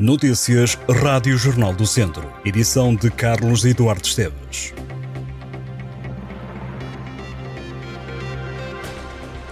Notícias Rádio Jornal do Centro. Edição de Carlos Eduardo Esteves.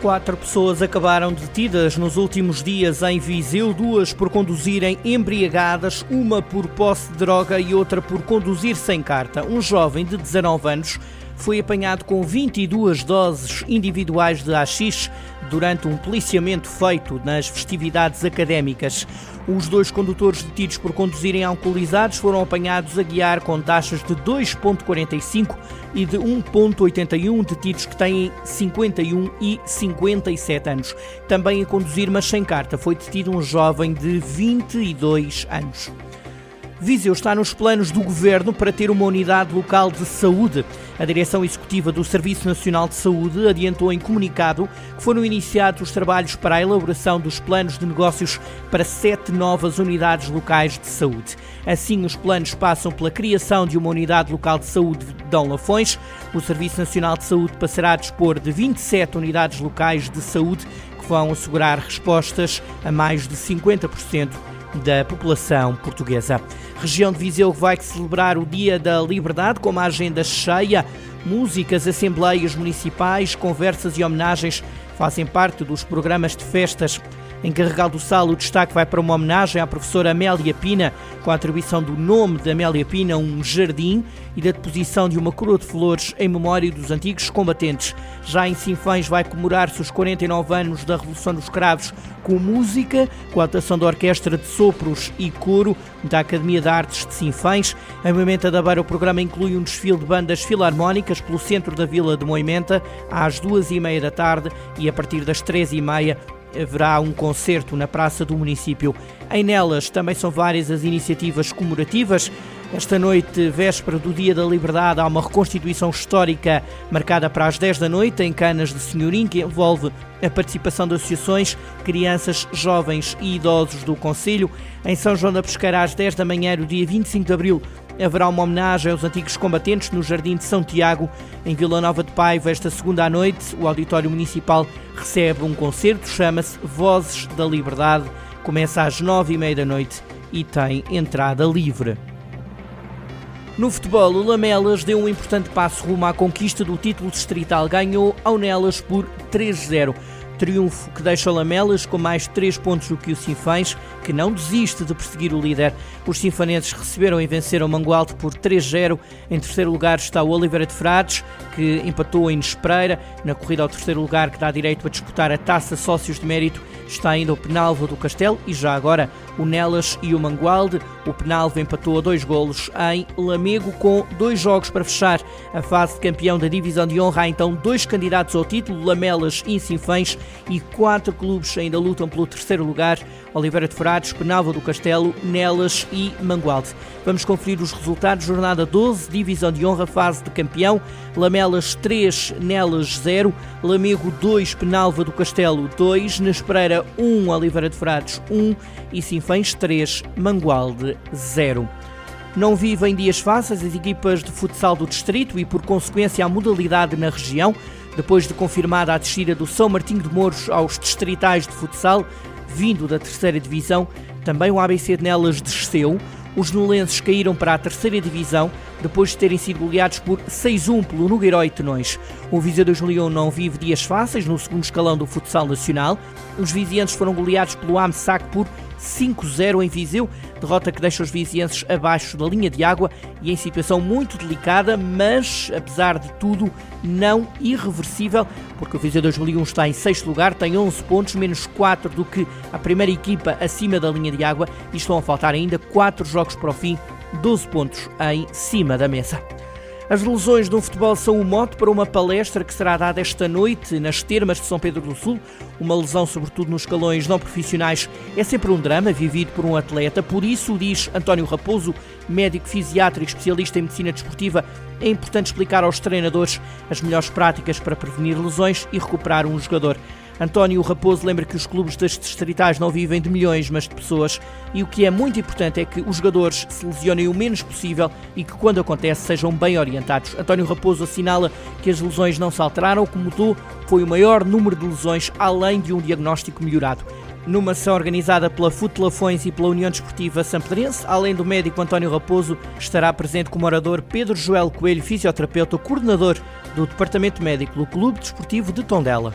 Quatro pessoas acabaram detidas nos últimos dias em Viseu, duas por conduzirem embriagadas, uma por posse de droga e outra por conduzir sem carta. Um jovem de 19 anos foi apanhado com 22 doses individuais de AX durante um policiamento feito nas festividades académicas. Os dois condutores detidos por conduzirem alcoolizados foram apanhados a guiar com taxas de 2,45 e de 1,81 detidos que têm 51 e 57 anos. Também a conduzir, mas sem carta, foi detido um jovem de 22 anos. Viseu está nos planos do governo para ter uma unidade local de saúde. A direção executiva do Serviço Nacional de Saúde adiantou em comunicado que foram iniciados os trabalhos para a elaboração dos planos de negócios para sete novas unidades locais de saúde. Assim, os planos passam pela criação de uma unidade local de saúde de Dão Lafões. O Serviço Nacional de Saúde passará a dispor de 27 unidades locais de saúde que vão assegurar respostas a mais de 50% da população portuguesa. Região de Viseu vai celebrar o Dia da Liberdade com uma agenda cheia. Músicas, assembleias municipais, conversas e homenagens fazem parte dos programas de festas em Carregal do Sal, o destaque vai para uma homenagem à professora Amélia Pina, com a atribuição do nome de Amélia Pina, um jardim, e da deposição de uma coroa de flores em memória dos antigos combatentes. Já em Sinfãs vai comemorar-se os 49 anos da Revolução dos Cravos com música, com a atuação da Orquestra de Sopros e Coro da Academia de Artes de Sinfãs. Em Moimenta da Beira o programa inclui um desfile de bandas filarmónicas pelo centro da vila de Moimenta às duas e meia da tarde e a partir das três e meia haverá um concerto na Praça do Município. Em nelas também são várias as iniciativas comemorativas. Esta noite, véspera do Dia da Liberdade, há uma reconstituição histórica marcada para as 10 da noite em Canas de Senhorim, que envolve a participação de associações, crianças, jovens e idosos do Conselho. Em São João da Pesqueira, às 10 da manhã, do dia 25 de abril, haverá uma homenagem aos antigos combatentes no Jardim de São Tiago, em Vila Nova de Paiva. Esta segunda à noite, o Auditório Municipal recebe um concerto, chama-se Vozes da Liberdade. Começa às nove e meia da noite e tem entrada livre. No futebol, o Lamelas deu um importante passo rumo à conquista do título distrital. Ganhou ao Nelas por 3-0. Triunfo que deixa Lamelas com mais 3 pontos do que o Sinfãs, que não desiste de perseguir o líder. Os sinfanenses receberam e venceram Mangualde por 3-0. Em terceiro lugar está o Oliveira de Frades, que empatou em Nespreira. Na corrida ao terceiro lugar, que dá direito a disputar a taça Sócios de Mérito, está ainda o Penalva do Castelo e já agora o Nelas e o Mangualde. O Penalva empatou a dois golos em Lamego com dois jogos para fechar a fase de campeão da divisão de honra. Há então dois candidatos ao título, Lamelas e Sinfãs, e quatro clubes ainda lutam pelo terceiro lugar, Oliveira de Frades, Penalva do Castelo, Nelas e Mangualde. Vamos conferir os resultados. Jornada 12, divisão de honra, fase de campeão. Lamelas 3, Nelas 0, Lamego 2, Penalva do Castelo 2, Nespereira 1, Oliveira de Frades 1 e Sinfãs 3, Mangualde 0. Não vivem dias fáceis as equipas de futsal do distrito e, por consequência, a modalidade na região. Depois de confirmada a descida do São Martinho de Mouros aos distritais de futsal, vindo da terceira divisão, também o ABC de Nelas desceu. Os nolenses caíram para a terceira divisão depois de terem sido goleados por 6-1 pelo Nogueiró Tenões. O Viseu 2001 não vive dias fáceis no segundo escalão do futsal nacional. Os vizienses foram goleados pelo AMSAC por 5-0 em Viseu, derrota que deixa os vizienses abaixo da linha de água e em situação muito delicada, mas apesar de tudo não irreversível, porque o Viseu 2001 está em sexto lugar, tem 11 pontos, menos 4 do que a primeira equipa acima da linha de água e estão a faltar ainda 4 jogos para o fim, 12 pontos em cima da mesa. As lesões do futebol são o mote para uma palestra que será dada esta noite nas termas de São Pedro do Sul. Uma lesão, sobretudo nos escalões não profissionais, é sempre um drama vivido por um atleta. Por isso, diz António Raposo, médico fisiatra e especialista em medicina desportiva, é importante explicar aos treinadores as melhores práticas para prevenir lesões e recuperar um jogador. António Raposo lembra que os clubes das distritais não vivem de milhões, mas de pessoas, e o que é muito importante é que os jogadores se lesionem o menos possível e que, quando acontece, sejam bem orientados. António Raposo assinala que as lesões não se alteraram, o que mudou foi o maior número de lesões, além de um diagnóstico melhorado. Numa ação organizada pela Futelafões e pela União Desportiva Sampedrense, além do médico António Raposo, estará presente como orador Pedro Joel Coelho, fisioterapeuta, coordenador do Departamento Médico do Clube Desportivo de Tondela.